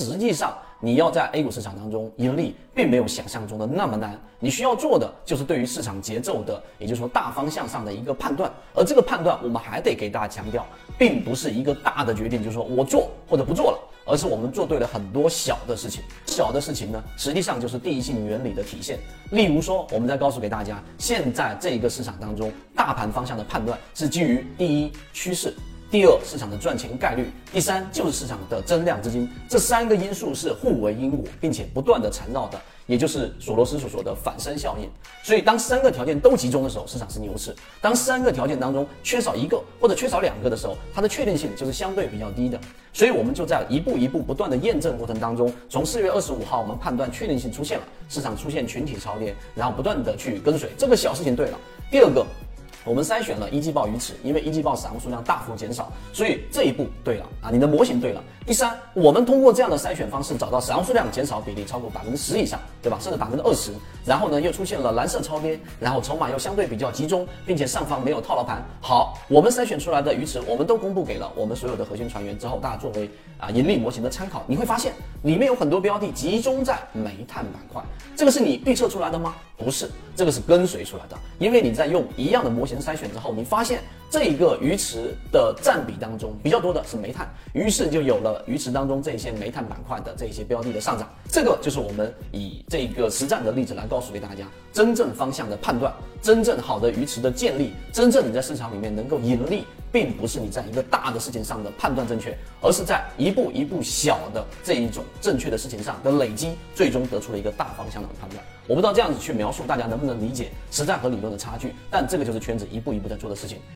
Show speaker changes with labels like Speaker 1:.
Speaker 1: 实际上，你要在 A 股市场当中盈利，并没有想象中的那么难。你需要做的就是对于市场节奏的，也就是说大方向上的一个判断。而这个判断，我们还得给大家强调，并不是一个大的决定，就是说我做或者不做了，而是我们做对了很多小的事情。小的事情呢，实际上就是第一性原理的体现。例如说，我们再告诉给大家，现在这个市场当中，大盘方向的判断是基于第一趋势。第二，市场的赚钱概率；第三，就是市场的增量资金。这三个因素是互为因果，并且不断的缠绕的，也就是索罗斯所说的反身效应。所以，当三个条件都集中的时候，市场是牛市；当三个条件当中缺少一个或者缺少两个的时候，它的确定性就是相对比较低的。所以，我们就在一步一步不断的验证过程当中，从四月二十五号，我们判断确定性出现了，市场出现群体超跌，然后不断的去跟随，这个小事情对了。第二个。我们筛选了一季报鱼池，因为一季报散户数量大幅减少，所以这一步对了啊，你的模型对了。第三，我们通过这样的筛选方式找到散户数量减少比例超过百分之十以上，对吧？甚至百分之二十。然后呢，又出现了蓝色超跌，然后筹码又相对比较集中，并且上方没有套牢盘。好，我们筛选出来的鱼池，我们都公布给了我们所有的核心船员之后，大家作为啊盈利模型的参考。你会发现里面有很多标的集中在煤炭板块，这个是你预测出来的吗？不是，这个是跟随出来的。因为你在用一样的模型筛选之后，你发现这一个鱼池的占比当中比较多的是煤炭，于是就有了鱼池当中这些煤炭板块的这些标的的上涨。这个就是我们以这个实战的例子来告诉给大家，真正方向的判断，真正好的鱼池的建立，真正你在市场里面能够盈利。并不是你在一个大的事情上的判断正确，而是在一步一步小的这一种正确的事情上的累积，最终得出了一个大方向的判断。我不知道这样子去描描述大家能不能理解实战和理论的差距，但这个就是圈子一步一步在做的事情。